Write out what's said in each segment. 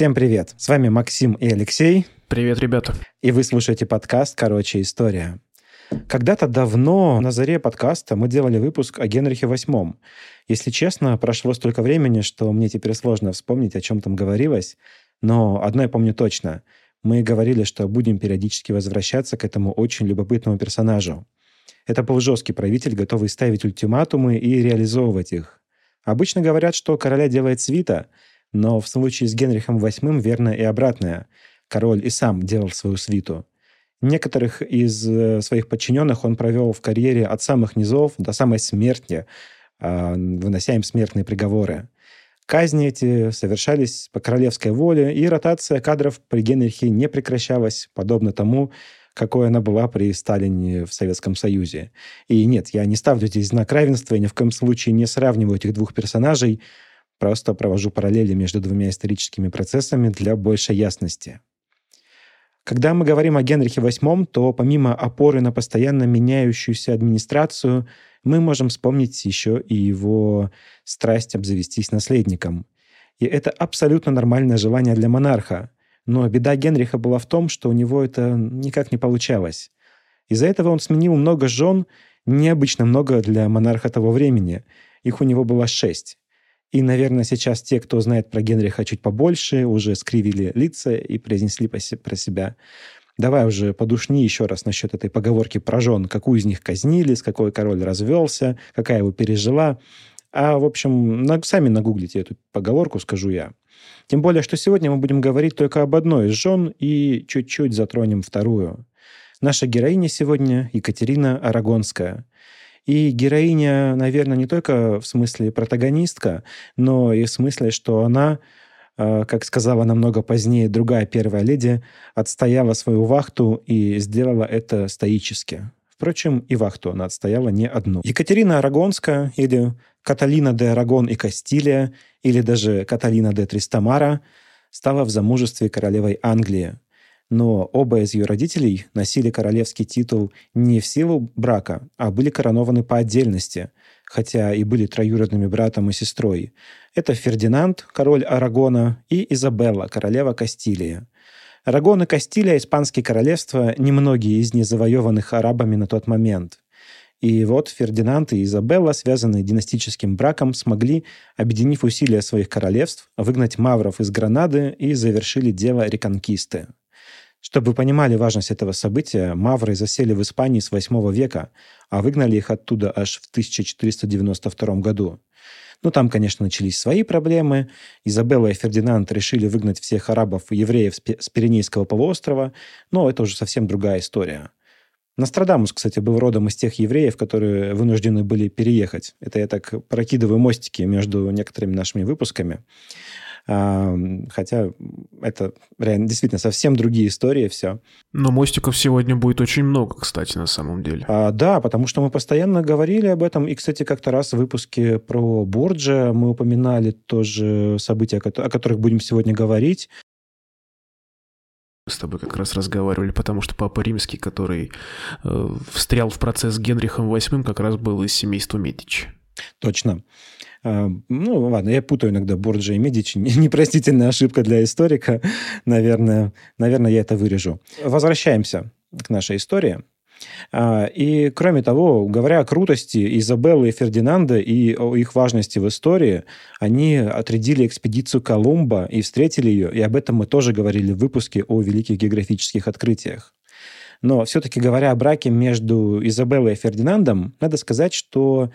Всем привет! С вами Максим и Алексей. Привет, ребята. И вы слушаете подкаст «Короче, история». Когда-то давно на заре подкаста мы делали выпуск о Генрихе VIII. Если честно, прошло столько времени, что мне теперь сложно вспомнить, о чем там говорилось. Но одно я помню точно. Мы говорили, что будем периодически возвращаться к этому очень любопытному персонажу. Это был жесткий правитель, готовый ставить ультиматумы и реализовывать их. Обычно говорят, что короля делает свита – но в случае с Генрихом VIII верно и обратное. Король и сам делал свою свиту. Некоторых из э, своих подчиненных он провел в карьере от самых низов до самой смерти, а, вынося им смертные приговоры. Казни эти совершались по королевской воле, и ротация кадров при Генрихе не прекращалась, подобно тому, какой она была при Сталине в Советском Союзе. И нет, я не ставлю здесь знак равенства и ни в коем случае не сравниваю этих двух персонажей, Просто провожу параллели между двумя историческими процессами для большей ясности. Когда мы говорим о Генрихе VIII, то помимо опоры на постоянно меняющуюся администрацию, мы можем вспомнить еще и его страсть обзавестись наследником. И это абсолютно нормальное желание для монарха. Но беда Генриха была в том, что у него это никак не получалось. Из-за этого он сменил много жен, необычно много для монарха того времени. Их у него было шесть. И, наверное, сейчас те, кто знает про Генриха чуть побольше, уже скривили лица и произнесли про себя. Давай уже подушни еще раз насчет этой поговорки про жен. Какую из них казнили, с какой король развелся, какая его пережила. А, в общем, сами нагуглите эту поговорку, скажу я. Тем более, что сегодня мы будем говорить только об одной из жен и чуть-чуть затронем вторую. Наша героиня сегодня Екатерина Арагонская. И героиня, наверное, не только в смысле протагонистка, но и в смысле, что она, э, как сказала намного позднее другая первая леди, отстояла свою вахту и сделала это стоически. Впрочем, и вахту она отстояла не одну. Екатерина Арагонская или Каталина де Арагон и Кастилия, или даже Каталина де Тристамара, стала в замужестве королевой Англии – но оба из ее родителей носили королевский титул не в силу брака, а были коронованы по отдельности, хотя и были троюродными братом и сестрой. Это Фердинанд, король Арагона, и Изабелла, королева Кастилии. Арагон и Кастилия – испанские королевства, немногие из них завоеванных арабами на тот момент. И вот Фердинанд и Изабелла, связанные династическим браком, смогли, объединив усилия своих королевств, выгнать мавров из Гранады и завершили дело реконкисты. Чтобы вы понимали важность этого события, мавры засели в Испании с 8 века, а выгнали их оттуда аж в 1492 году. Ну, там, конечно, начались свои проблемы. Изабелла и Фердинанд решили выгнать всех арабов и евреев с Пиренейского полуострова, но это уже совсем другая история. Нострадамус, кстати, был родом из тех евреев, которые вынуждены были переехать. Это я так прокидываю мостики между некоторыми нашими выпусками. Хотя это реально действительно совсем другие истории все. Но мостиков сегодня будет очень много, кстати, на самом деле. А, да, потому что мы постоянно говорили об этом. И, кстати, как-то раз в выпуске про Борджа мы упоминали тоже события, о которых будем сегодня говорить с тобой как раз разговаривали, потому что Папа Римский, который э, встрял в процесс с Генрихом VIII, как раз был из семейства Медичи. Точно. А, ну, ладно, я путаю иногда Борджа и Медичи. Непростительная ошибка для историка. Наверное, наверное, я это вырежу. Возвращаемся к нашей истории. А, и, кроме того, говоря о крутости Изабеллы и Фердинанда и о их важности в истории, они отрядили экспедицию Колумба и встретили ее, и об этом мы тоже говорили в выпуске о великих географических открытиях. Но все-таки говоря о браке между Изабеллой и Фердинандом, надо сказать, что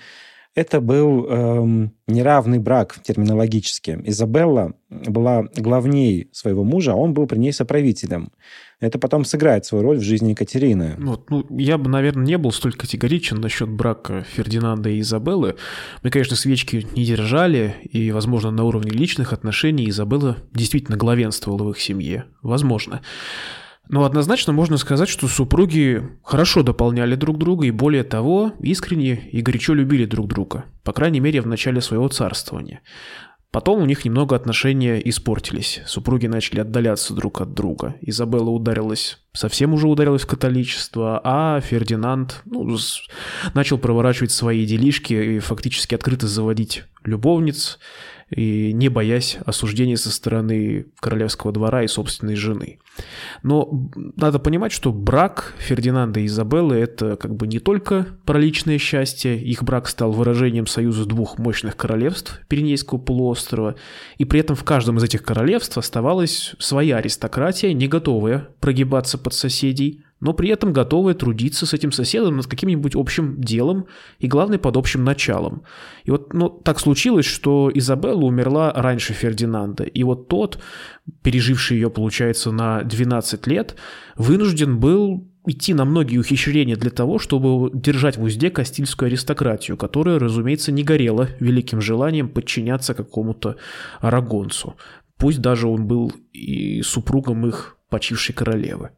это был эм, неравный брак терминологически. Изабелла была главней своего мужа, а он был при ней соправителем. Это потом сыграет свою роль в жизни Екатерины. Вот, ну, я бы, наверное, не был столь категоричен насчет брака Фердинанда и Изабеллы. Мы, конечно, свечки не держали, и, возможно, на уровне личных отношений Изабелла действительно главенствовала в их семье. Возможно. Но однозначно можно сказать, что супруги хорошо дополняли друг друга и более того, искренне и горячо любили друг друга, по крайней мере в начале своего царствования. Потом у них немного отношения испортились. Супруги начали отдаляться друг от друга. Изабелла ударилась, совсем уже ударилась в католичество, а Фердинанд ну, начал проворачивать свои делишки и фактически открыто заводить любовниц. И не боясь осуждения со стороны королевского двора и собственной жены. Но надо понимать, что брак Фердинанда и Изабеллы – это как бы не только про личное счастье, их брак стал выражением союза двух мощных королевств Пиренейского полуострова, и при этом в каждом из этих королевств оставалась своя аристократия, не готовая прогибаться под соседей, но при этом готовые трудиться с этим соседом над каким-нибудь общим делом и, главное, под общим началом. И вот ну, так случилось, что Изабелла умерла раньше Фердинанда, и вот тот, переживший ее, получается, на 12 лет, вынужден был идти на многие ухищрения для того, чтобы держать в узде Кастильскую аристократию, которая, разумеется, не горела великим желанием подчиняться какому-то арагонцу. Пусть даже он был и супругом их почившей королевы.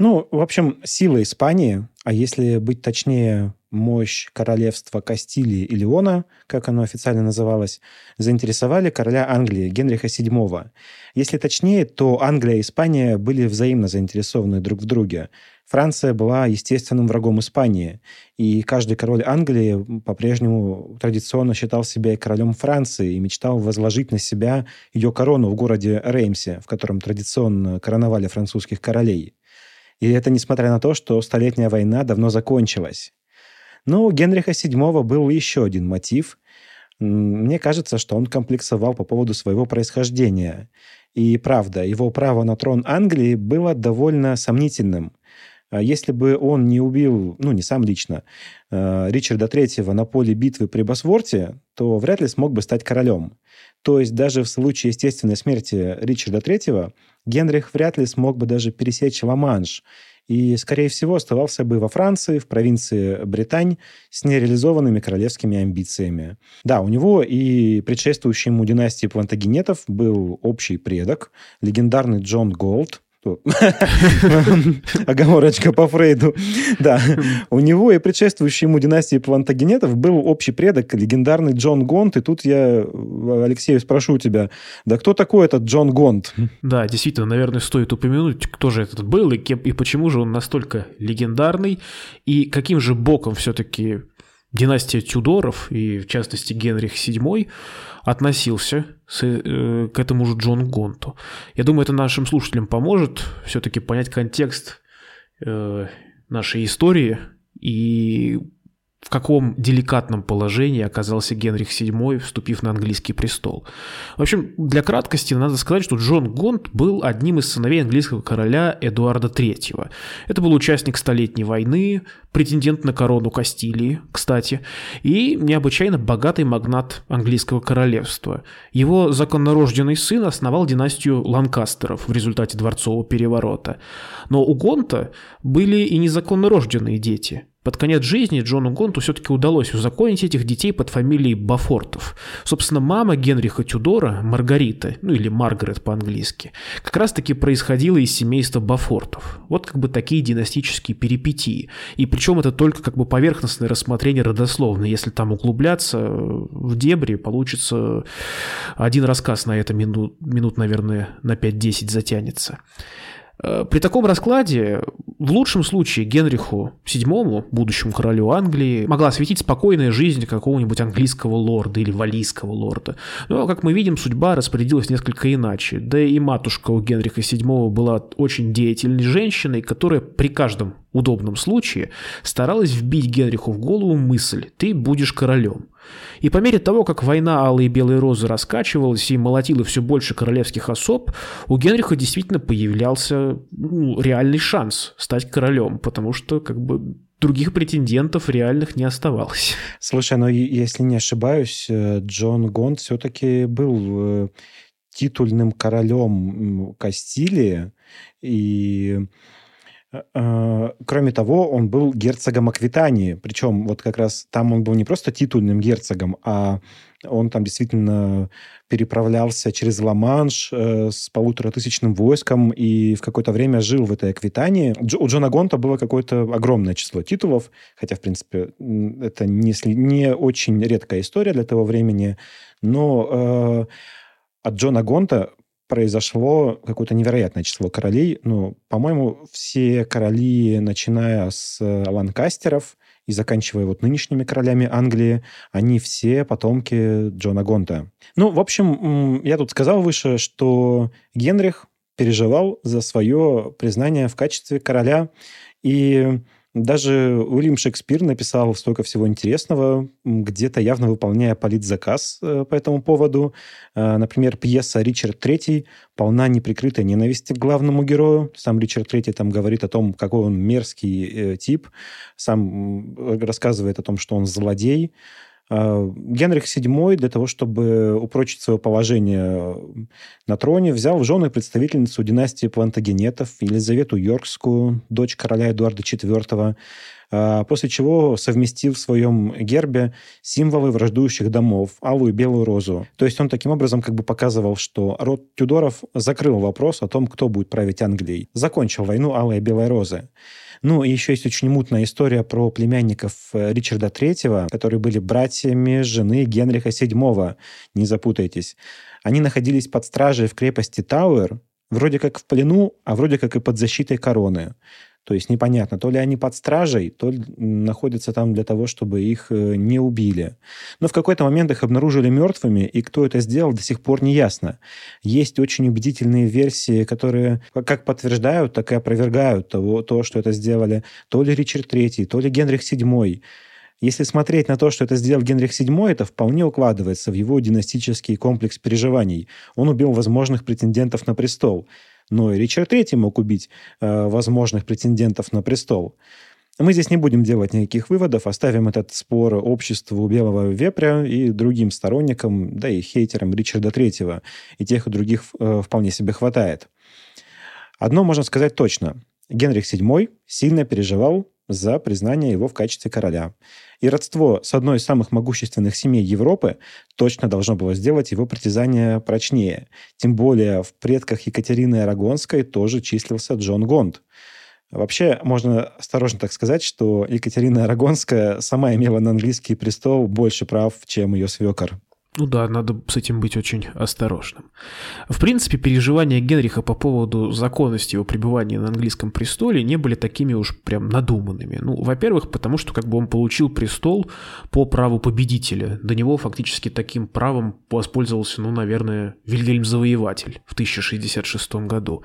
Ну, в общем, сила Испании, а если быть точнее, мощь королевства Кастилии и Леона, как оно официально называлось, заинтересовали короля Англии Генриха VII. Если точнее, то Англия и Испания были взаимно заинтересованы друг в друге. Франция была естественным врагом Испании, и каждый король Англии по-прежнему традиционно считал себя королем Франции и мечтал возложить на себя ее корону в городе Реймсе, в котором традиционно короновали французских королей. И это несмотря на то, что Столетняя война давно закончилась. Но у Генриха VII был еще один мотив. Мне кажется, что он комплексовал по поводу своего происхождения. И правда, его право на трон Англии было довольно сомнительным. А если бы он не убил, ну, не сам лично, э, Ричарда III на поле битвы при Босворте, то вряд ли смог бы стать королем. То есть даже в случае естественной смерти Ричарда III Генрих вряд ли смог бы даже пересечь Ла-Манш и, скорее всего, оставался бы во Франции, в провинции Британь, с нереализованными королевскими амбициями. Да, у него и предшествующей ему династии Плантагенетов был общий предок, легендарный Джон Голд, Оговорочка по Фрейду. Да. У него и предшествующей ему династии плантагенетов был общий предок, легендарный Джон Гонт. И тут я, Алексей, спрошу тебя, да кто такой этот Джон Гонт? Да, действительно, наверное, стоит упомянуть, кто же этот был и, кем, и почему же он настолько легендарный, и каким же боком все-таки династия Тюдоров, и в частности Генрих VII, относился с, э, к этому же Джону Гонту. Я думаю, это нашим слушателям поможет все-таки понять контекст э, нашей истории и в каком деликатном положении оказался Генрих VII, вступив на английский престол. В общем, для краткости надо сказать, что Джон Гонт был одним из сыновей английского короля Эдуарда III. Это был участник Столетней войны, претендент на корону Кастилии, кстати, и необычайно богатый магнат английского королевства. Его законнорожденный сын основал династию Ланкастеров в результате дворцового переворота. Но у Гонта были и незаконнорожденные дети – под конец жизни Джону Гонту все-таки удалось узаконить этих детей под фамилией Бафортов. Собственно, мама Генриха Тюдора, Маргарита, ну или Маргарет по-английски, как раз-таки происходила из семейства Бафортов. Вот как бы такие династические перипетии. И причем это только как бы поверхностное рассмотрение родословно. Если там углубляться в дебри, получится один рассказ на это минут, минут наверное, на 5-10 затянется. Э, при таком раскладе, в лучшем случае Генриху VII, будущему королю Англии, могла светить спокойная жизнь какого-нибудь английского лорда или валийского лорда. Но, как мы видим, судьба распорядилась несколько иначе. Да и матушка у Генриха VII была очень деятельной женщиной, которая при каждом удобном случае старалась вбить Генриху в голову мысль «ты будешь королем». И по мере того, как война Алые и Белые Розы раскачивалась и молотила все больше королевских особ, у Генриха действительно появлялся ну, реальный шанс стать королем, потому что как бы других претендентов реальных не оставалось. Слушай, но если не ошибаюсь, э, Джон Гонд все-таки был э, титульным королем Кастилии, и кроме того, он был герцогом Аквитании. Причем вот как раз там он был не просто титульным герцогом, а он там действительно переправлялся через Ла-Манш э, с полуторатысячным войском и в какое-то время жил в этой Аквитании. У Джона Гонта было какое-то огромное число титулов, хотя, в принципе, это не, не очень редкая история для того времени, но э, от Джона Гонта произошло какое-то невероятное число королей. Ну, по-моему, все короли, начиная с Ланкастеров и заканчивая вот нынешними королями Англии, они все потомки Джона Гонта. Ну, в общем, я тут сказал выше, что Генрих переживал за свое признание в качестве короля, и даже Уильям Шекспир написал столько всего интересного, где-то явно выполняя политзаказ э, по этому поводу. Э, например, пьеса «Ричард III» полна неприкрытой ненависти к главному герою. Сам Ричард III там говорит о том, какой он мерзкий э, тип, сам рассказывает о том, что он злодей. А, Генрих VII для того, чтобы упрочить свое положение на троне, взял в жены представительницу династии Плантагенетов Елизавету Йоркскую, дочь короля Эдуарда IV, после чего совместил в своем гербе символы враждующих домов, алую и белую розу. То есть он таким образом как бы показывал, что род Тюдоров закрыл вопрос о том, кто будет править Англией. Закончил войну алая и белая розы. Ну, и еще есть очень мутная история про племянников э, Ричарда III, которые были братьями жены Генриха VII. Не запутайтесь. Они находились под стражей в крепости Тауэр, вроде как в плену, а вроде как и под защитой короны. То есть непонятно, то ли они под стражей, то ли находятся там для того, чтобы их э, не убили. Но в какой-то момент их обнаружили мертвыми, и кто это сделал, до сих пор не ясно. Есть очень убедительные версии, которые как подтверждают, так и опровергают того, то, что это сделали то ли Ричард III, то ли Генрих VII. Если смотреть на то, что это сделал Генрих VII, это вполне укладывается в его династический комплекс переживаний. Он убил возможных претендентов на престол но и Ричард III мог убить э, возможных претендентов на престол. Мы здесь не будем делать никаких выводов, оставим этот спор обществу Белого Вепря и другим сторонникам, да и хейтерам Ричарда III. И тех, и других э, вполне себе хватает. Одно можно сказать точно. Генрих VII сильно переживал за признание его в качестве короля. И родство с одной из самых могущественных семей Европы точно должно было сделать его притязание прочнее. Тем более в предках Екатерины Арагонской тоже числился Джон Гонд. Вообще, можно осторожно так сказать, что Екатерина Арагонская сама имела на английский престол больше прав, чем ее свекор. Ну да, надо с этим быть очень осторожным. В принципе, переживания Генриха по поводу законности его пребывания на английском престоле не были такими уж прям надуманными. Ну, во-первых, потому что как бы он получил престол по праву победителя. До него фактически таким правом воспользовался, ну, наверное, Вильгельм Завоеватель в 1066 году.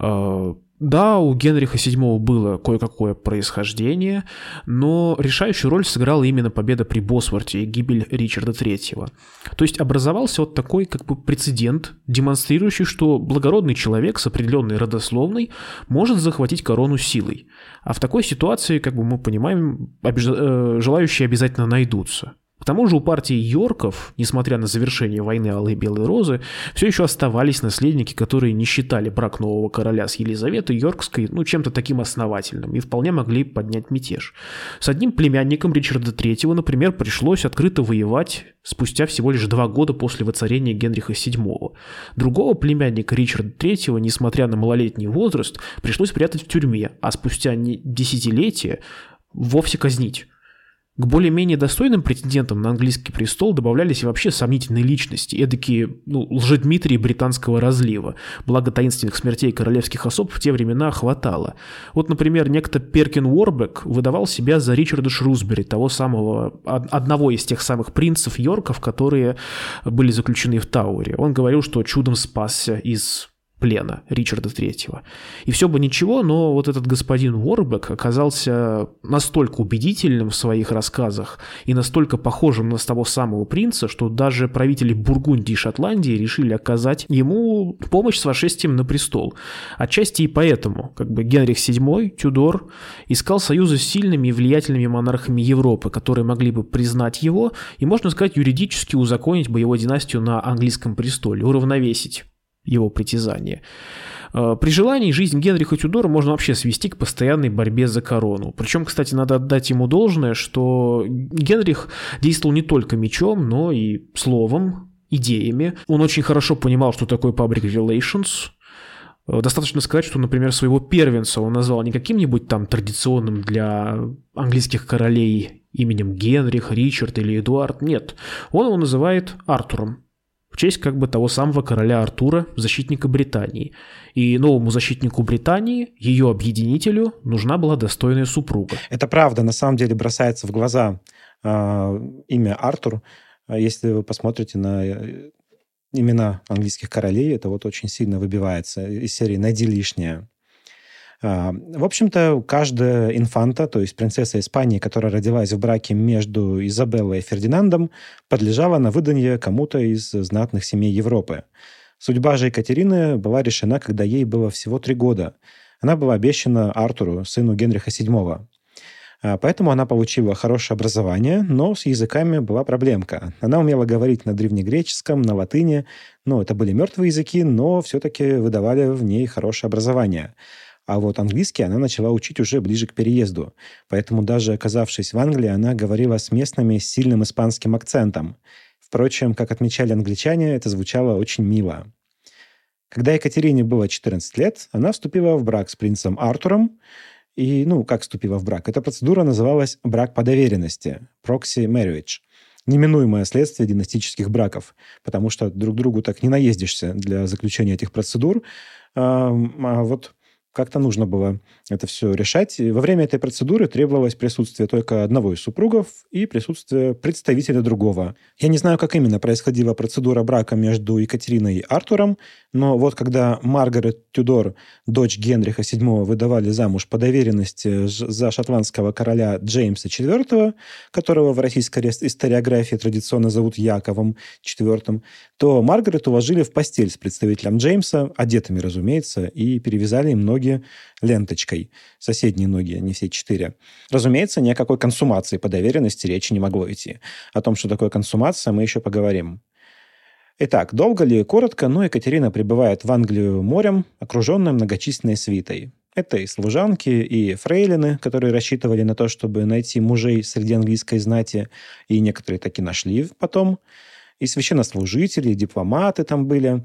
А, да, у Генриха VII было кое-какое происхождение, но решающую роль сыграла именно победа при Босворте и гибель Ричарда III. То есть образовался вот такой как бы прецедент, демонстрирующий, что благородный человек с определенной родословной может захватить корону силой. А в такой ситуации, как бы мы понимаем, обиж... Э, желающие обязательно найдутся. К тому же у партии Йорков, несмотря на завершение войны Алой и Белой Розы, все еще оставались наследники, которые не считали брак нового короля с Елизаветой Йоркской ну, чем-то таким основательным и вполне могли поднять мятеж. С одним племянником Ричарда III, например, пришлось открыто воевать спустя всего лишь два года после воцарения Генриха VII. Другого племянника Ричарда III, несмотря на малолетний возраст, пришлось прятать в тюрьме, а спустя десятилетия вовсе казнить. К более-менее достойным претендентам на английский престол добавлялись и вообще сомнительные личности, эдакие ну, лжедмитрии британского разлива. Благо таинственных смертей королевских особ в те времена хватало. Вот, например, некто Перкин Уорбек выдавал себя за Ричарда Шрусбери, того самого, одного из тех самых принцев Йорков, которые были заключены в Тауэре. Он говорил, что чудом спасся из плена Ричарда III. И все бы ничего, но вот этот господин Уорбек оказался настолько убедительным в своих рассказах и настолько похожим на того самого принца, что даже правители Бургундии и Шотландии решили оказать ему помощь с вошествием на престол. Отчасти и поэтому, как бы Генрих VII, Тюдор, искал союза с сильными и влиятельными монархами Европы, которые могли бы признать его и, можно сказать, юридически узаконить бы его династию на английском престоле, уравновесить его притязания. Э, при желании жизнь Генриха Тюдора можно вообще свести к постоянной борьбе за корону. Причем, кстати, надо отдать ему должное, что Генрих действовал не только мечом, но и словом, идеями. Он очень хорошо понимал, что такое public relations, э, Достаточно сказать, что, например, своего первенца он назвал не каким-нибудь там традиционным для английских королей именем Генрих, Ричард или Эдуард. Нет, он его называет Артуром. В честь как бы того самого короля Артура, защитника Британии. И новому защитнику Британии, ее объединителю, нужна была достойная супруга. Это правда, на самом деле бросается в глаза э, имя Артур. Если вы посмотрите на э, имена английских королей, это вот очень сильно выбивается из серии «Найди лишнее». А, в общем-то, каждая инфанта, то есть принцесса Испании, которая родилась в браке между Изабеллой и Фердинандом, подлежала на выданье кому-то из знатных семей Европы. Судьба же Екатерины была решена, когда ей было всего три года. Она была обещана Артуру, сыну Генриха VII. А, поэтому она получила хорошее образование, но с языками была проблемка. Она умела говорить на древнегреческом, на латыни. Ну, это были мертвые языки, но все-таки выдавали в ней хорошее образование. А вот английский она начала учить уже ближе к переезду. Поэтому даже оказавшись в Англии, она говорила с местными с сильным испанским акцентом. Впрочем, как отмечали англичане, это звучало очень мило. Когда Екатерине было 14 лет, она вступила в брак с принцем Артуром. И, ну, как вступила в брак? Эта процедура называлась брак по доверенности, proxy marriage неминуемое следствие династических браков, потому что друг другу так не наездишься для заключения этих процедур. А вот как-то нужно было это все решать. И во время этой процедуры требовалось присутствие только одного из супругов и присутствие представителя другого. Я не знаю, как именно происходила процедура брака между Екатериной и Артуром, но вот когда Маргарет Тюдор, дочь Генриха VII, выдавали замуж по доверенности за шотландского короля Джеймса IV, которого в российской историографии традиционно зовут Яковом IV, то Маргарет уложили в постель с представителем Джеймса, одетыми, разумеется, и перевязали им ноги ленточкой. Соседние ноги, не все четыре. Разумеется, ни о какой консумации по доверенности речи не могло идти. О том, что такое консумация, мы еще поговорим. Итак, долго ли, коротко, но Екатерина прибывает в Англию морем, окруженная многочисленной свитой. Это и служанки, и фрейлины, которые рассчитывали на то, чтобы найти мужей среди английской знати, и некоторые таки нашли потом. И священнослужители, и дипломаты там были.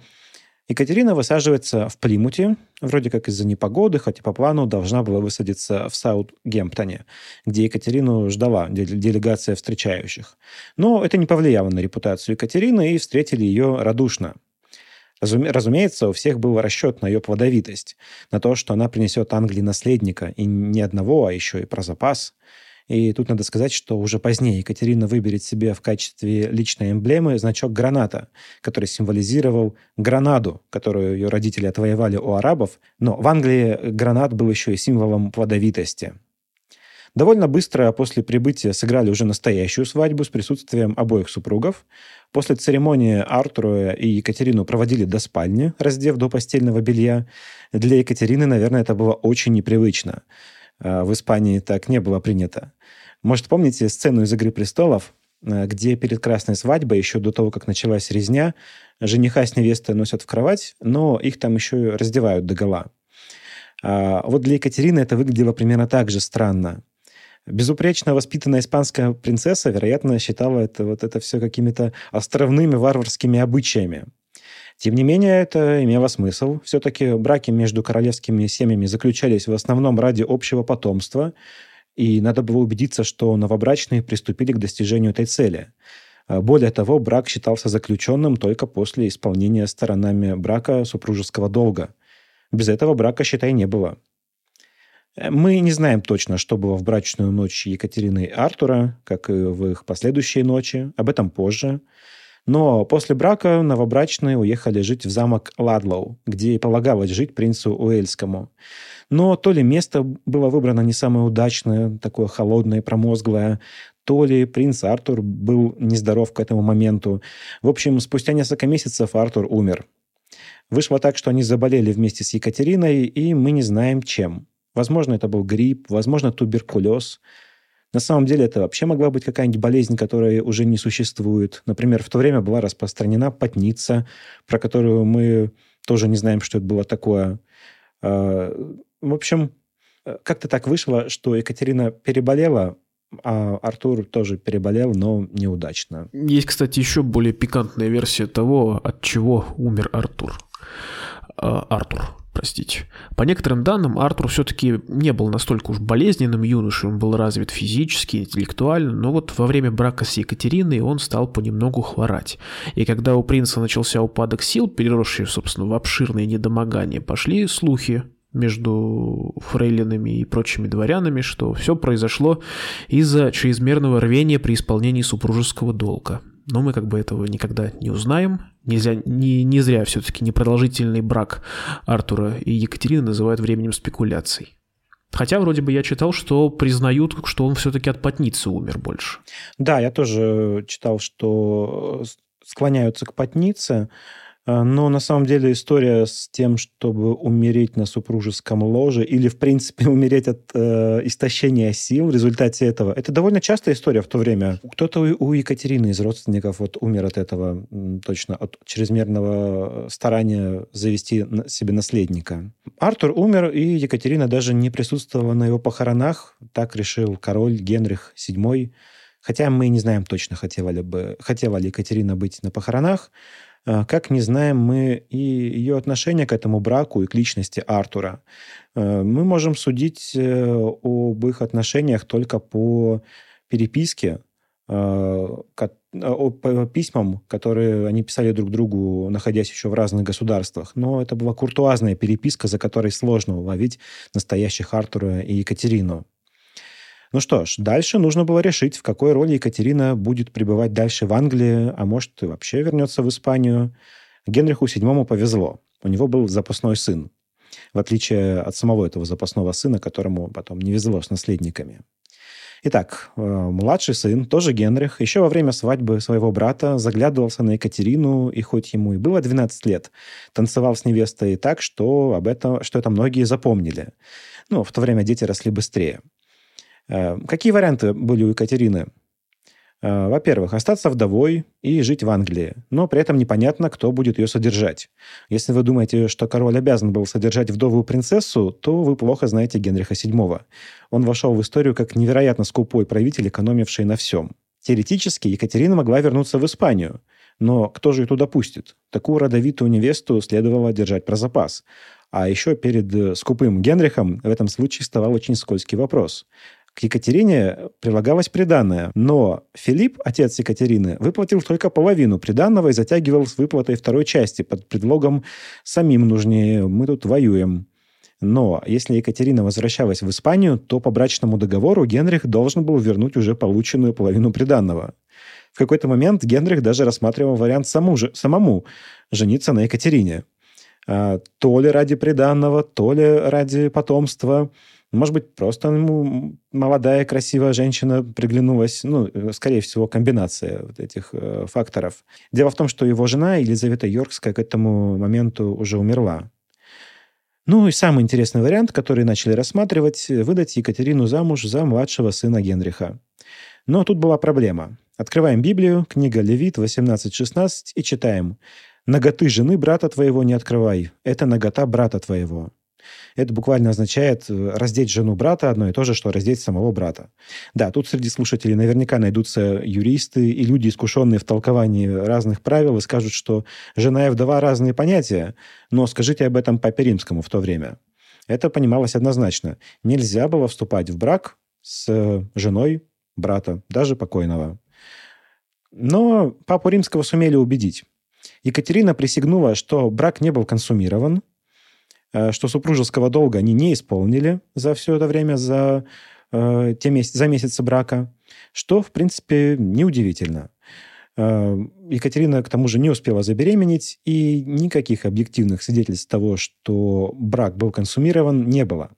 Екатерина высаживается в Плимуте, вроде как из-за непогоды, хотя по плану должна была высадиться в Саутгемптоне, где Екатерину ждала делегация встречающих. Но это не повлияло на репутацию Екатерины, и встретили ее радушно. Разумеется, у всех был расчет на ее плодовитость, на то, что она принесет Англии наследника, и не одного, а еще и про запас – и тут надо сказать, что уже позднее Екатерина выберет себе в качестве личной эмблемы значок граната, который символизировал гранаду, которую ее родители отвоевали у арабов. Но в Англии гранат был еще и символом плодовитости. Довольно быстро после прибытия сыграли уже настоящую свадьбу с присутствием обоих супругов. После церемонии Артура и Екатерину проводили до спальни, раздев до постельного белья. Для Екатерины, наверное, это было очень непривычно. Э, в Испании так не было принято. Может, помните сцену из «Игры престолов», э, где перед красной свадьбой, еще до того, как началась резня, жениха с невестой носят в кровать, но их там еще и раздевают догола. А вот для Екатерины это выглядело примерно так же странно. Безупречно воспитанная испанская принцесса, вероятно, считала это, вот это все какими-то островными варварскими обычаями. Тем не менее, это имело смысл. Все-таки браки между королевскими семьями заключались в основном ради общего потомства, и надо было убедиться, что новобрачные приступили к достижению этой цели. А, более того, брак считался заключенным только после исполнения сторонами брака супружеского долга. Без этого брака, считай, не было. Э, мы не знаем точно, что было в брачную ночь Екатерины и Артура, как и в их последующие ночи. Об этом позже. Но после брака новобрачные уехали жить в замок Ладлоу, где и полагалось жить принцу Уэльскому. Но то ли место было выбрано не самое удачное, такое холодное и промозглое, то ли принц Артур был нездоров к этому моменту. В общем, спустя несколько месяцев Артур умер. Вышло так, что они заболели вместе с Екатериной, и мы не знаем чем. Возможно, это был грипп, возможно, туберкулез – на самом деле это вообще могла быть какая-нибудь болезнь, которая уже не существует. Например, в то время была распространена потница, про которую мы тоже не знаем, что это было такое. А, в общем, как-то так вышло, что Екатерина переболела, а Артур тоже переболел, но неудачно. Есть, кстати, еще более пикантная версия того, от чего умер Артур. А, Артур простите. По некоторым данным, Артур все-таки не был настолько уж болезненным юношей, он был развит физически, интеллектуально, но вот во время брака с Екатериной он стал понемногу хворать. И когда у принца начался упадок сил, переросший, собственно, в обширные недомогания, пошли слухи между фрейлинами и прочими дворянами, что все произошло из-за чрезмерного рвения при исполнении супружеского долга. Но мы как бы этого никогда не узнаем. Нельзя, не, не зря все-таки непродолжительный брак Артура и Екатерины называют временем спекуляций. Хотя вроде бы я читал, что признают, что он все-таки от потницы умер больше. Да, я тоже читал, что склоняются к потнице. А, но на самом деле история с тем, чтобы умереть на супружеском ложе или, в принципе, умереть от э, истощения сил в результате этого, это довольно частая история в то время. Кто-то у Екатерины из родственников вот умер от этого, точно, от чрезмерного старания завести себе наследника. Артур умер, и Екатерина даже не присутствовала на его похоронах. Так решил король Генрих VII. Хотя мы не знаем точно, хотела ли, бы, хотела ли Екатерина быть на похоронах. А, как не знаем мы и ее отношение к этому браку и к личности Артура. А, мы можем судить э, об их отношениях только по переписке, по письмам, которые они писали друг другу, находясь еще в разных государствах. Но это была куртуазная переписка, за которой сложно уловить настоящих Артура и Екатерину. Ну что ж, дальше нужно было решить, в какой роли Екатерина будет пребывать дальше в Англии, а может и вообще вернется в Испанию. Генриху VII повезло. У него был запасной сын, в отличие от самого этого запасного сына, которому потом не везло с наследниками. Итак, э, младший сын, тоже Генрих, еще во время свадьбы своего брата заглядывался на Екатерину, и хоть ему и было 12 лет, танцевал с невестой так, что, об этом, что это многие запомнили. Ну, в то время дети росли быстрее. Э, какие варианты были у Екатерины? Э, во-первых, остаться вдовой и жить в Англии, но при этом непонятно, кто будет ее содержать. Если вы думаете, что король обязан был содержать вдовую принцессу, то вы плохо знаете Генриха VII. Он вошел в историю как невероятно скупой правитель, экономивший на всем. Теоретически Екатерина могла вернуться в Испанию, но кто же ее туда пустит? Такую родовитую невесту следовало держать про запас. А еще перед скупым Генрихом в этом случае вставал очень скользкий вопрос. К Екатерине прилагалось приданное, но Филипп, отец Екатерины, выплатил только половину приданного и затягивал с выплатой второй части под предлогом «самим нужнее, мы тут воюем». Но если Екатерина возвращалась в Испанию, то по брачному договору Генрих должен был вернуть уже полученную половину приданного. В какой-то момент Генрих даже рассматривал вариант саму, же, самому жениться на Екатерине. А, то ли ради приданного, то ли ради потомства – может быть, просто ему молодая, красивая женщина приглянулась. Ну, э, скорее всего, комбинация вот этих э, факторов. Дело в том, что его жена, Елизавета Йоркская, к этому моменту уже умерла. Ну и самый интересный вариант, который начали рассматривать, выдать Екатерину замуж за младшего сына Генриха. Но тут была проблема. Открываем Библию, книга Левит 18.16 и читаем «Наготы жены брата твоего не открывай, это нагота брата твоего». Это буквально означает э, раздеть жену брата одно и то же, что раздеть самого брата. Да, тут среди слушателей наверняка найдутся юристы и люди, искушенные в толковании разных правил, и скажут, что жена и вдова разные понятия, но скажите об этом Папе Римскому в то время. Это понималось однозначно. Нельзя было вступать в брак с э, женой брата, даже покойного. Но Папу Римского сумели убедить. Екатерина присягнула, что брак не был консумирован, что супружеского долга они не исполнили за все это время, за, э, те месяц, за месяцы брака, что, в принципе, неудивительно. Э, Екатерина, к тому же, не успела забеременеть, и никаких объективных свидетельств того, что брак был консумирован, не было.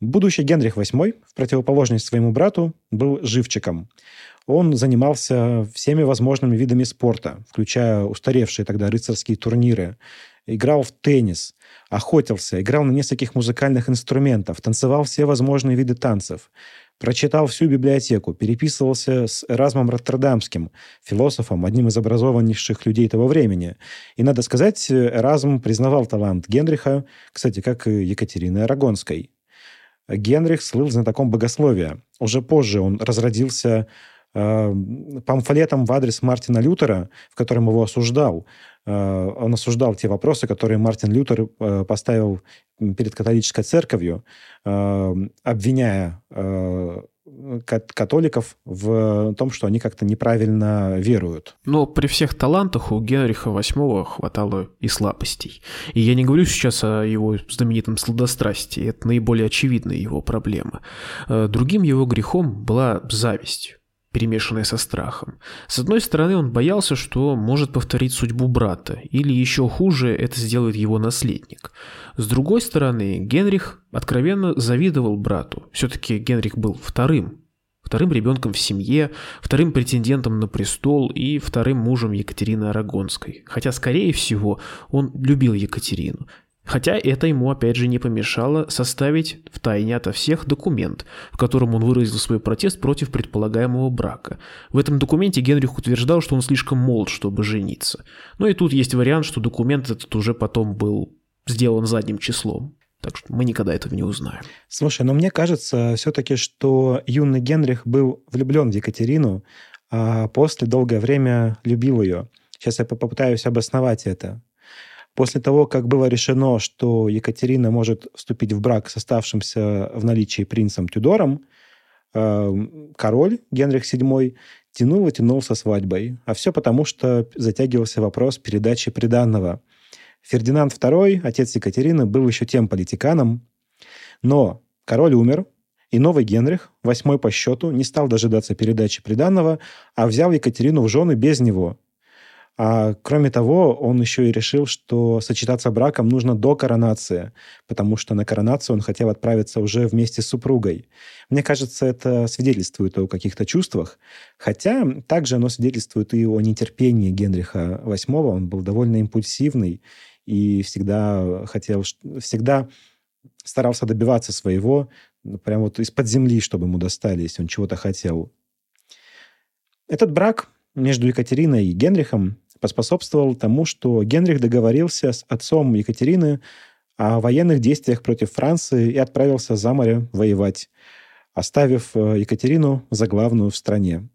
Будущий Генрих VIII, в противоположность своему брату, был живчиком. Он занимался всеми возможными видами спорта, включая устаревшие тогда рыцарские турниры, играл в теннис, охотился, играл на нескольких музыкальных инструментах, танцевал все возможные виды танцев, прочитал всю библиотеку, переписывался с Эразмом Роттердамским, философом, одним из образованнейших людей того времени. И, надо сказать, Эразм признавал талант Генриха, кстати, как и Екатерины Арагонской. Генрих слыл знатоком богословия. Уже позже он разродился э, памфлетом в адрес Мартина Лютера, в котором его осуждал. Э, он осуждал те вопросы, которые Мартин Лютер э, поставил перед католической церковью, обвиняя католиков в том, что они как-то неправильно веруют. Но при всех талантах у Генриха VIII хватало и слабостей. И я не говорю сейчас о его знаменитом сладострастии, это наиболее очевидная его проблема. Другим его грехом была зависть перемешанное со страхом. С одной стороны, он боялся, что может повторить судьбу брата, или еще хуже, это сделает его наследник. С другой стороны, Генрих откровенно завидовал брату. Все-таки Генрих был вторым. Вторым ребенком в семье, вторым претендентом на престол и вторым мужем Екатерины Арагонской. Хотя, скорее всего, он любил Екатерину. Хотя это ему опять же не помешало составить в тайне ото всех документ, в котором он выразил свой протест против предполагаемого брака. В этом документе Генрих утверждал, что он слишком молод, чтобы жениться. Но и тут есть вариант, что документ этот уже потом был сделан задним числом. Так что мы никогда этого не узнаем. Слушай, но мне кажется все-таки, что юный Генрих был влюблен в Екатерину, а после долгое время любил ее. Сейчас я попытаюсь обосновать это. После того, как было решено, что Екатерина может вступить в брак с оставшимся в наличии принцем Тюдором, эм, король Генрих VII тянул и тянул со свадьбой. А все потому, что затягивался вопрос передачи приданного. Фердинанд II, отец Екатерины, был еще тем политиканом, но король умер, и новый Генрих, восьмой по счету, не стал дожидаться передачи приданного, а взял Екатерину в жены без него, а кроме того, он еще и решил, что сочетаться браком нужно до коронации, потому что на коронацию он хотел отправиться уже вместе с супругой. Мне кажется, это свидетельствует о каких-то чувствах, хотя также оно свидетельствует и о нетерпении Генриха VIII. Он был довольно импульсивный и всегда хотел, всегда старался добиваться своего, прямо вот из-под земли, чтобы ему достали, если он чего-то хотел. Этот брак между Екатериной и Генрихом поспособствовал тому, что Генрих договорился с отцом Екатерины о военных действиях против Франции и отправился за море воевать, оставив э, Екатерину за главную в стране.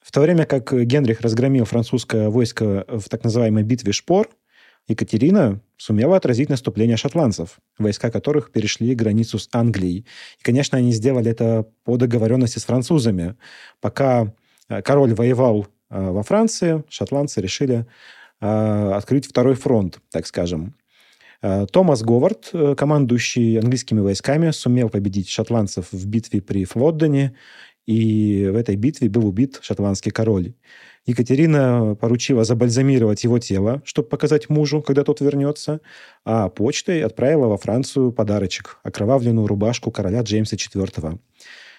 В то время как Генрих разгромил французское войско в так называемой битве Шпор, Екатерина сумела отразить наступление шотландцев, войска которых перешли границу с Англией. И, конечно, они сделали это по договоренности с французами. Пока э, король воевал во Франции шотландцы решили э, открыть второй фронт, так скажем. Э, Томас Говард, командующий английскими войсками, сумел победить шотландцев в битве при Флоддене, и в этой битве был убит шотландский король. Екатерина поручила забальзамировать его тело, чтобы показать мужу, когда тот вернется, а почтой отправила во Францию подарочек – окровавленную рубашку короля Джеймса IV.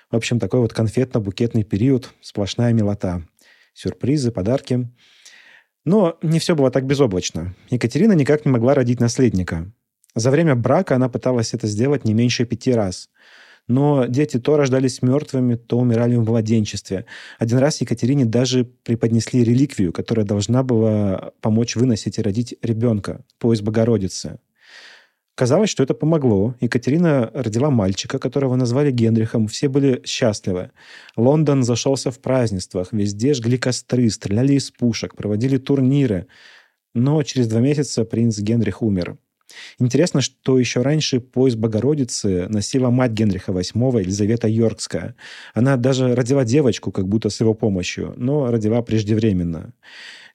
В общем, такой вот конфетно-букетный период, сплошная милота сюрпризы, подарки. Но не все было так безоблачно. Екатерина никак не могла родить наследника. За время брака она пыталась это сделать не меньше пяти раз. Но дети то рождались мертвыми, то умирали в младенчестве. Один раз Екатерине даже преподнесли реликвию, которая должна была помочь выносить и родить ребенка, пояс Богородицы. Казалось, что это помогло. Екатерина родила мальчика, которого назвали Генрихом. Все были счастливы. Лондон зашелся в празднествах. Везде жгли костры, стреляли из пушек, проводили турниры. Но через два месяца принц Генрих умер. Интересно, что еще раньше пояс Богородицы носила мать Генриха VIII, Елизавета Йоркская. Она даже родила девочку, как будто с его помощью, но родила преждевременно.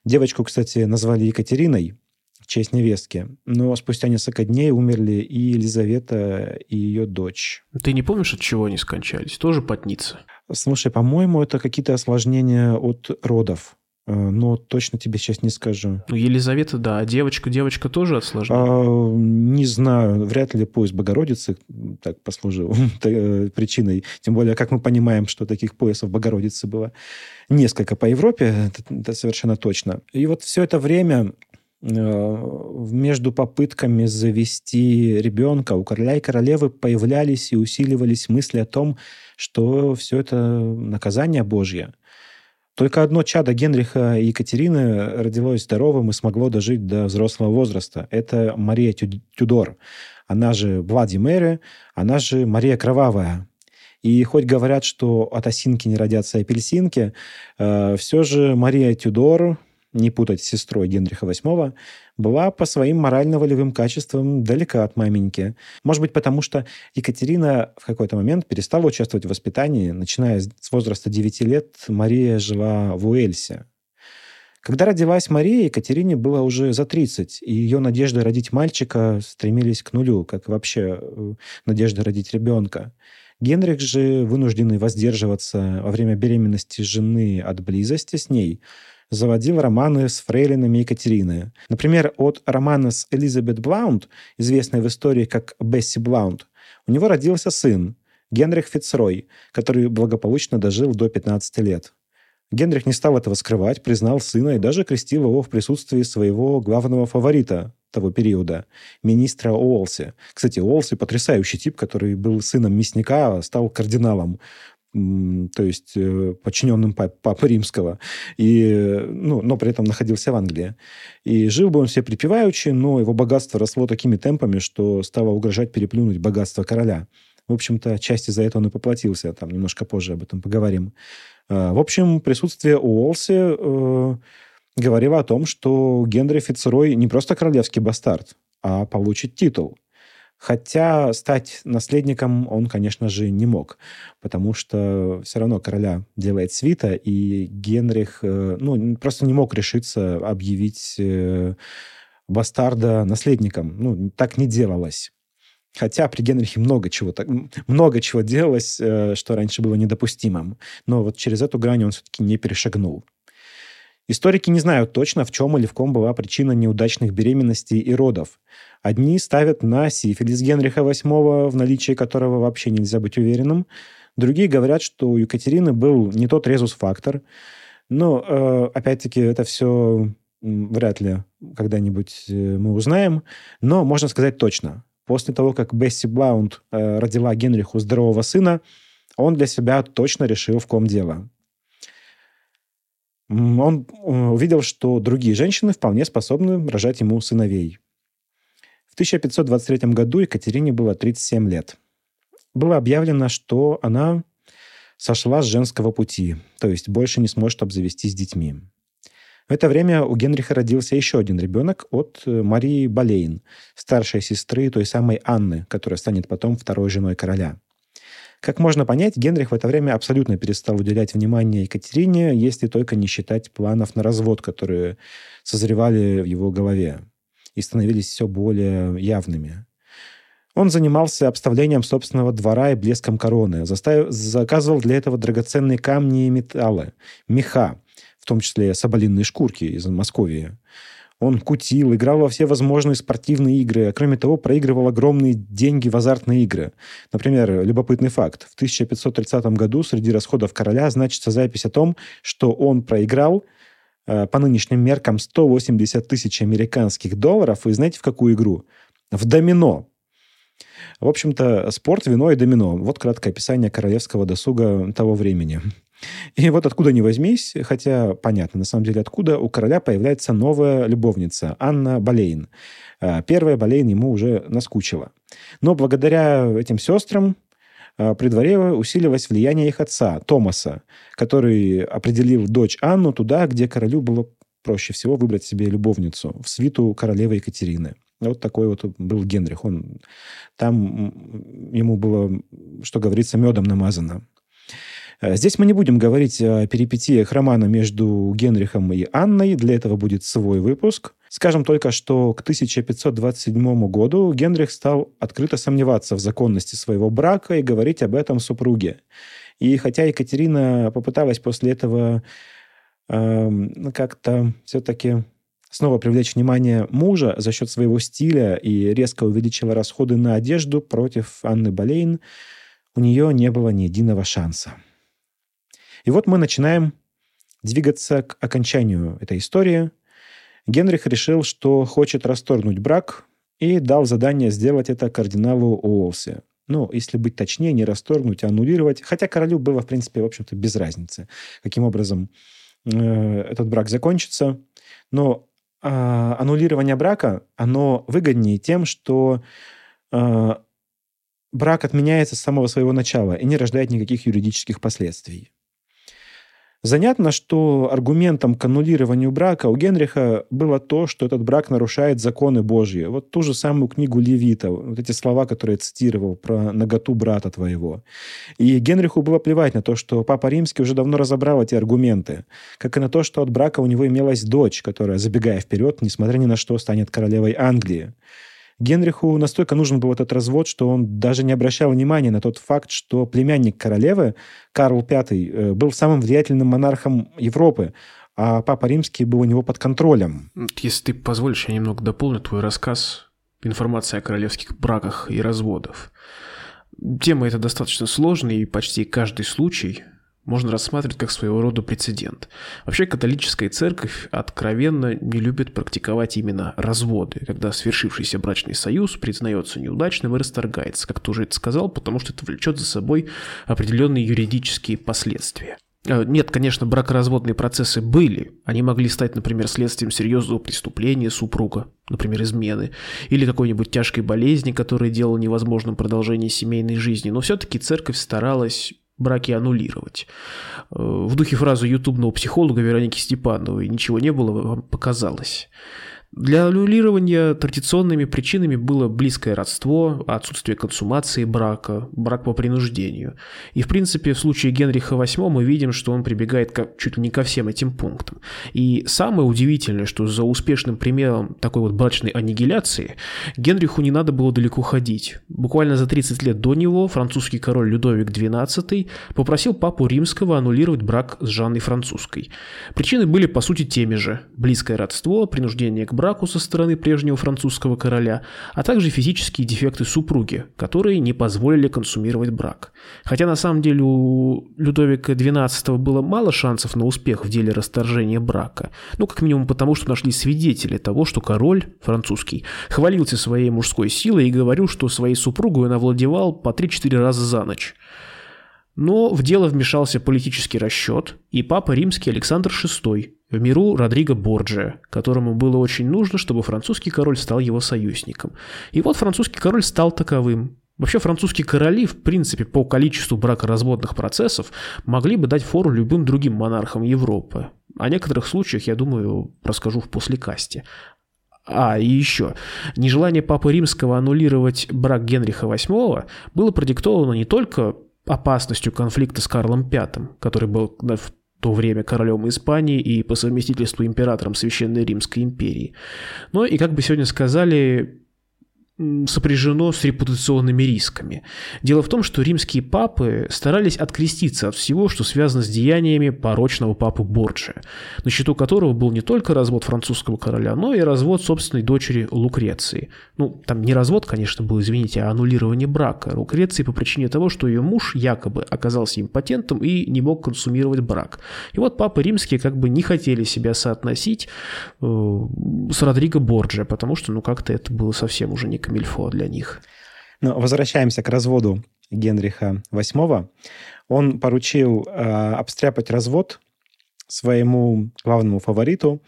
Девочку, кстати, назвали Екатериной, честь невестки. Но спустя несколько дней умерли и Елизавета, и ее дочь. Ты не помнишь, от чего они скончались? Тоже потница? Слушай, по-моему, это какие-то осложнения от родов. Э, но точно тебе сейчас не скажу. Ну, Елизавета, да. А девочка, девочка тоже осложнение? А, не знаю. Вряд ли пояс Богородицы так послужил э, причиной. Тем более, как мы понимаем, что таких поясов Богородицы было несколько по Европе, это, это совершенно точно. И вот все это время между попытками завести ребенка у короля и королевы появлялись и усиливались мысли о том, что все это наказание Божье. Только одно чадо Генриха и Екатерины родилось здоровым и смогло дожить до взрослого возраста. Это Мария Тюдор. Она же Влади Мэри, она же Мария Кровавая. И хоть говорят, что от осинки не родятся апельсинки, э, все же Мария Тюдор, не путать с сестрой Генриха VIII, была по своим морально-волевым качествам далека от маменьки. Может быть, потому что Екатерина в какой-то момент перестала участвовать в воспитании. Начиная с возраста 9 лет Мария жила в Уэльсе. Когда родилась Мария, Екатерине было уже за 30, и ее надежды родить мальчика стремились к нулю, как вообще э, надежда родить ребенка. Генрих же, вынужденный воздерживаться во время беременности жены от близости с ней, заводил романы с фрейлинами Екатерины. Например, от романа с Элизабет Блаунд, известной в истории как Бесси Блаунд, у него родился сын, Генрих Фицрой, который благополучно дожил до 15 лет. Генрих не стал этого скрывать, признал сына и даже крестил его в присутствии своего главного фаворита того периода, министра Уолси. Кстати, Уолси потрясающий тип, который был сыном мясника, а стал кардиналом то есть э, подчиненным Папы Римского, и, ну, но при этом находился в Англии. И жил бы он все припеваючи, но его богатство росло такими темпами, что стало угрожать переплюнуть богатство короля. В общем-то, часть из-за этого он и поплатился. Там немножко позже об этом поговорим. А, в общем, присутствие Уолси э, говорило о том, что Генри Фицерой не просто королевский бастард, а получит титул. Хотя стать наследником он, конечно же, не мог, потому что все равно короля делает свита, и Генрих э, ну, просто не мог решиться объявить э, бастарда наследником. Ну, так не делалось. Хотя при Генрихе много чего, так, много чего делалось, э, что раньше было недопустимым. Но вот через эту грань он все-таки не перешагнул. Историки не знают точно, в чем или в ком была причина неудачных беременностей и родов. Одни ставят на сифилис Генриха VIII, в наличии которого вообще нельзя быть уверенным. Другие говорят, что у Екатерины был не тот резус-фактор. Но, э, опять-таки, это все вряд ли когда-нибудь э, мы узнаем. Но можно сказать точно. После того, как Бесси Блаунд э, родила Генриху здорового сына, он для себя точно решил, в ком дело он увидел, что другие женщины вполне способны рожать ему сыновей. В 1523 году Екатерине было 37 лет. Было объявлено, что она сошла с женского пути, то есть больше не сможет обзавестись детьми. В это время у Генриха родился еще один ребенок от э, Марии Болейн, старшей сестры той самой Анны, которая станет потом второй женой короля. Как можно понять, Генрих в это время абсолютно перестал уделять внимание Екатерине, если только не считать планов на развод, которые созревали в его голове и становились все более явными. Он занимался обставлением собственного двора и блеском короны, заставив, заказывал для этого драгоценные камни и металлы, меха, в том числе соболиные шкурки из Московии. Он кутил, играл во все возможные спортивные игры, а кроме того проигрывал огромные деньги в азартные игры. Например, любопытный факт. В 1530 году среди расходов короля значится запись о том, что он проиграл э, по нынешним меркам 180 тысяч американских долларов. И знаете, в какую игру? В домино. В общем-то, спорт, вино и домино. Вот краткое описание королевского досуга того времени. И вот откуда ни возьмись, хотя понятно на самом деле откуда, у короля появляется новая любовница, Анна Болейн. А, первая Болейн ему уже наскучила. Но благодаря этим сестрам а, при дворе усилилось влияние их отца, Томаса, который определил дочь Анну туда, где королю было проще всего выбрать себе любовницу, в свиту королевы Екатерины. Вот такой вот был Генрих. Он, там ему было, что говорится, медом намазано. Э, здесь мы не будем говорить о перипетиях романа между Генрихом и Анной, для этого будет свой выпуск. Скажем только, что к 1527 году Генрих стал открыто сомневаться в законности своего брака и говорить об этом супруге. И хотя Екатерина попыталась после этого э, как-то все-таки снова привлечь внимание мужа за счет своего стиля и резко увеличила расходы на одежду против Анны Болейн, у нее не было ни единого шанса. И вот мы начинаем двигаться к окончанию этой истории. Генрих решил, что хочет расторгнуть брак, и дал задание сделать это кардиналу Уолси. Ну, если быть точнее, не расторгнуть, а аннулировать. Хотя королю было, в принципе, в общем-то, без разницы, каким образом э, этот брак закончится. Но аннулирование брака, оно выгоднее тем, что э, брак отменяется с самого своего начала и не рождает никаких юридических последствий. Занятно, что аргументом к аннулированию брака у Генриха было то, что этот брак нарушает законы Божьи. Вот ту же самую книгу Левита, вот эти слова, которые я цитировал про наготу брата твоего. И Генриху было плевать на то, что Папа Римский уже давно разобрал эти аргументы, как и на то, что от брака у него имелась дочь, которая, забегая вперед, несмотря ни на что, станет королевой Англии. Генриху настолько нужен был этот развод, что он даже не обращал внимания на тот факт, что племянник королевы, Карл V, э, был самым влиятельным монархом Европы, а Папа Римский был у него под контролем. Если ты позволишь, я немного дополню твой рассказ. Информация о королевских браках и разводах. Тема эта достаточно сложная, и почти каждый случай можно рассматривать как своего рода прецедент. Вообще католическая церковь откровенно не любит практиковать именно разводы, когда свершившийся брачный союз признается неудачным и расторгается, как ты уже это сказал, потому что это влечет за собой определенные юридические последствия. Э, нет, конечно, бракоразводные процессы были. Они могли стать, например, следствием серьезного преступления супруга, например, измены, или какой-нибудь тяжкой болезни, которая делала невозможным продолжение семейной жизни. Но все-таки церковь старалась браки аннулировать. Э, в духе фразы ютубного психолога Вероники Степановой «Ничего не было, вам показалось». Для аннулирования традиционными причинами было близкое родство, отсутствие консумации брака, брак по принуждению. И, в принципе, в случае Генриха VIII мы видим, что он прибегает ко, чуть ли не ко всем этим пунктам. И самое удивительное, что за успешным примером такой вот брачной аннигиляции Генриху не надо было далеко ходить. Буквально за 30 лет до него французский король Людовик XII попросил папу римского аннулировать брак с Жанной Французской. Причины были, по сути, теми же. Близкое родство, принуждение к браку со стороны прежнего французского короля, а также физические дефекты супруги, которые не позволили консумировать брак. Хотя на самом деле у Людовика XII было мало шансов на успех в деле расторжения брака, ну как минимум потому, что нашли свидетели того, что король французский хвалился своей мужской силой и говорил, что своей супругой он овладевал по 3-4 раза за ночь. Но в дело вмешался политический расчет, и папа римский Александр VI в миру Родриго Борджия, которому было очень нужно, чтобы французский король стал его союзником. И вот французский король стал таковым. Вообще французские короли, в принципе, по количеству бракоразводных процессов могли бы дать фору любым другим монархам Европы. О некоторых случаях, я думаю, расскажу в послекасте. А, и еще. Нежелание Папы Римского аннулировать брак Генриха VIII было продиктовано не только опасностью конфликта с Карлом V, который был то время королем Испании и по совместительству императором Священной Римской империи. Но и, как бы сегодня сказали, сопряжено с репутационными рисками. Дело в том, что римские папы старались откреститься от всего, что связано с деяниями порочного папы Борджия, на счету которого был не только развод французского короля, но и развод собственной дочери Лукреции. Ну, там не развод, конечно, был, извините, а аннулирование брака Лукреции по причине того, что ее муж якобы оказался импотентом и не мог консумировать брак. И вот папы римские как бы не хотели себя соотносить э, с Родриго Борджия, потому что, ну, как-то это было совсем уже не камильфо для них. Но ну, возвращаемся к разводу Генриха VIII. Он поручил э, обстряпать развод своему главному фавориту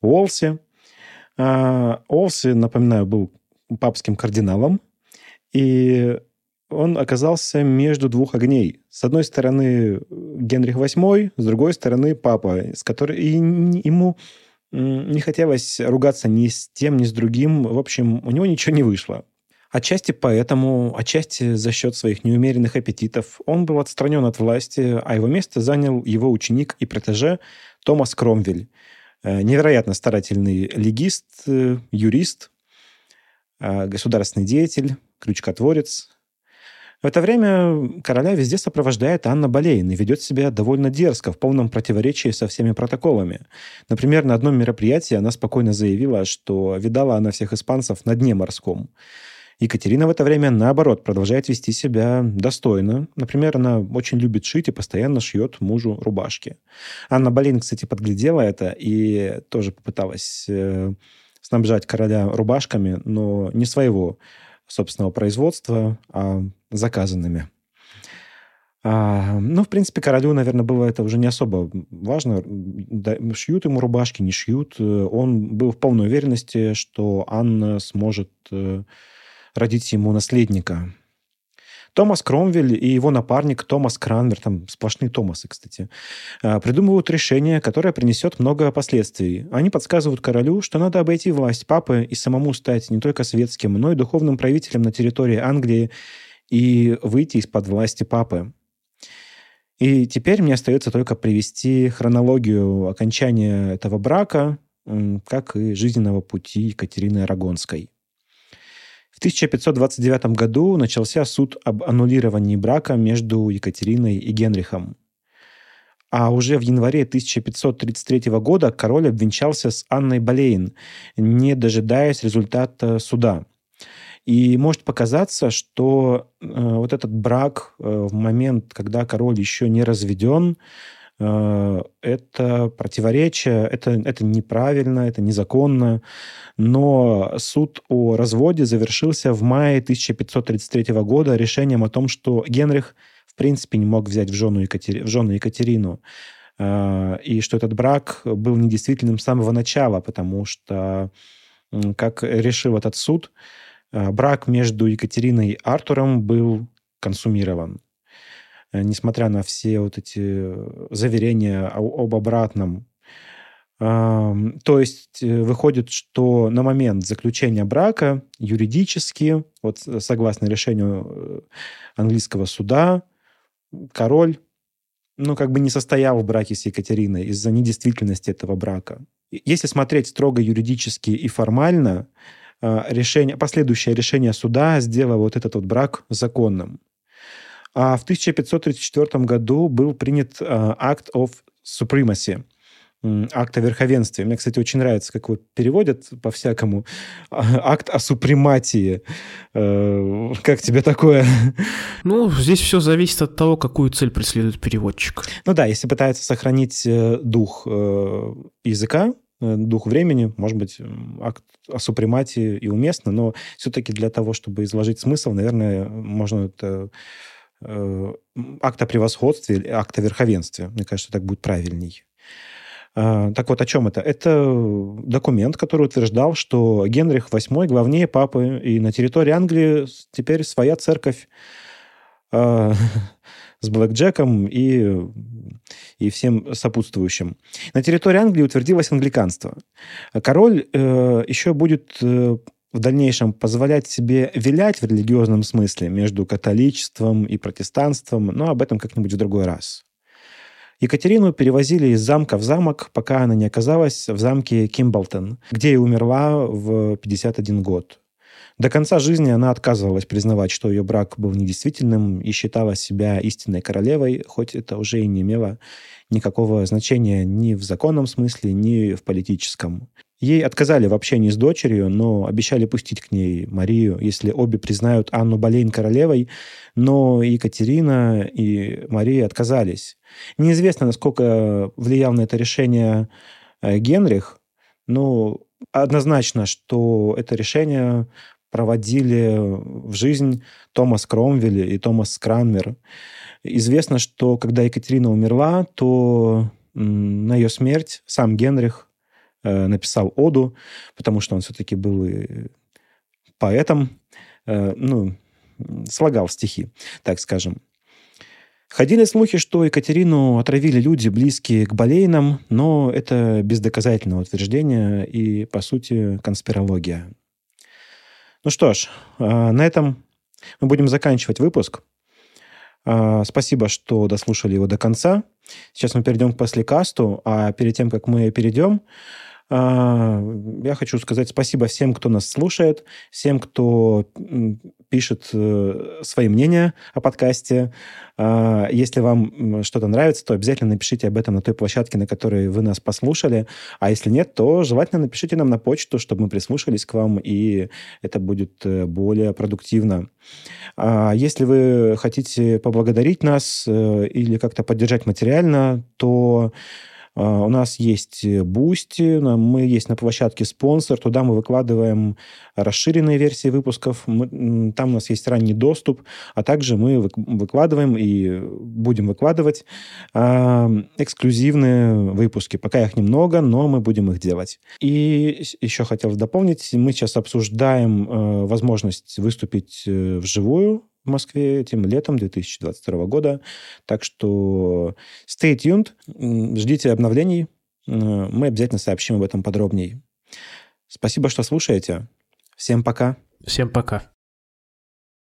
Уолси. Э, Уолси, напоминаю, был папским кардиналом, и он оказался между двух огней. С одной стороны Генрих VIII, с другой стороны папа, с которой и ему не хотелось ругаться ни с тем, ни с другим. В общем, у него ничего не вышло. Отчасти поэтому, отчасти за счет своих неумеренных аппетитов, он был отстранен от власти, а его место занял его ученик и протеже Томас Кромвель. Э, невероятно старательный легист, э, юрист, э, государственный деятель, крючкотворец, в это время короля везде сопровождает Анна Болейн и ведет себя довольно дерзко, в полном противоречии со всеми протоколами. Например, на одном мероприятии она спокойно заявила, что видала она всех испанцев на дне морском. Екатерина в это время, наоборот, продолжает вести себя достойно. Например, она очень любит шить и постоянно шьет мужу рубашки. Анна Болейн, кстати, подглядела это и тоже попыталась э, снабжать короля рубашками, но не своего собственного производства, а заказанными. А, ну, в принципе, королю, наверное, было это уже не особо важно. Да, шьют ему рубашки, не шьют. Он был в полной уверенности, что Анна сможет э, родить ему наследника. Томас Кромвель и его напарник Томас Кранмер, там сплошные Томасы, кстати, э, придумывают решение, которое принесет много последствий. Они подсказывают королю, что надо обойти власть папы и самому стать не только светским, но и духовным правителем на территории Англии и выйти из-под власти папы. И теперь мне остается только привести хронологию окончания этого брака, как и жизненного пути Екатерины Арагонской. В 1529 году начался суд об аннулировании брака между Екатериной и Генрихом. А уже в январе 1533 года король обвенчался с Анной Болейн, не дожидаясь результата суда. И может показаться, что э, вот этот брак э, в момент, когда король еще не разведен, э, это противоречие, это, это неправильно, это незаконно. Но суд о разводе завершился в мае 1533 года решением о том, что Генрих в принципе не мог взять в жену, Екатери... в жену Екатерину. Э, и что этот брак был недействительным с самого начала, потому что, как решил этот суд, брак между Екатериной и Артуром был консумирован. Э, несмотря на все вот эти заверения об обратном. То есть э, выходит, что на момент заключения брака юридически, вот согласно решению английского суда, король ну, как бы не состоял в браке с Екатериной из-за недействительности этого брака. Если смотреть строго юридически и формально, Э, решение, последующее решение суда сделало вот этот вот брак законным. А в 1534 году был принят э, Act of Supremacy, акт о верховенстве. Мне, кстати, очень нравится, как его переводят по-всякому. Акт о супрематии. Э, как тебе такое? Ну, здесь все зависит от того, какую цель преследует переводчик. Ну да, если пытается сохранить дух языка, Э, дух времени, может быть, акт о супрематии и уместно, но все-таки для того, чтобы изложить смысл, наверное, можно это э, акт о превосходстве или акт о верховенстве. Мне кажется, так будет правильней. Э, так вот, о чем это? Это документ, который утверждал, что Генрих VIII главнее папы, и на территории Англии теперь своя церковь э, с блэкджеком и и всем сопутствующим. На территории Англии утвердилось англиканство. Король э, еще будет э, в дальнейшем позволять себе вилять в религиозном смысле между католичеством и протестанством, но об этом как-нибудь в другой раз. Екатерину перевозили из замка в замок, пока она не оказалась в замке Кимблтон, где и умерла в 51 год. До конца жизни она отказывалась признавать, что ее брак был недействительным и считала себя истинной королевой, хоть это уже и не имело никакого значения ни в законном смысле, ни в политическом. Ей отказали в общении с дочерью, но обещали пустить к ней Марию, если обе признают Анну Болейн королевой, но Екатерина и Мария отказались. Неизвестно, насколько влиял на это решение э, Генрих, но однозначно, что это решение проводили в жизнь Томас Кромвель и Томас Кранмер. Известно, что когда Екатерина умерла, то на ее смерть сам Генрих э, написал оду, потому что он все-таки был поэтом, э, ну, слагал стихи, так скажем. Ходили слухи, что Екатерину отравили люди, близкие к болейнам, но это бездоказательное утверждение и, по сути, конспирология. Ну что ж, а, на этом мы будем заканчивать выпуск. А, спасибо, что дослушали его до конца. Сейчас мы перейдем к послекасту, а перед тем, как мы перейдем, а, я хочу сказать спасибо всем, кто нас слушает, всем, кто пишет э, свои мнения о подкасте. А, если вам что-то нравится, то обязательно напишите об этом на той площадке, на которой вы нас послушали. А если нет, то желательно напишите нам на почту, чтобы мы прислушались к вам, и это будет э, более продуктивно. А если вы хотите поблагодарить нас э, или как-то поддержать материально, то у нас есть Boosty, мы есть на площадке спонсор, туда мы выкладываем расширенные версии выпусков, мы, там у нас есть ранний доступ, а также мы выкладываем и будем выкладывать э, эксклюзивные выпуски. Пока их немного, но мы будем их делать. И еще хотел дополнить, мы сейчас обсуждаем э, возможность выступить э, вживую в Москве этим летом 2022 года. Так что stay tuned, ждите обновлений. Мы обязательно сообщим об этом подробнее. Спасибо, что слушаете. Всем пока. Всем пока.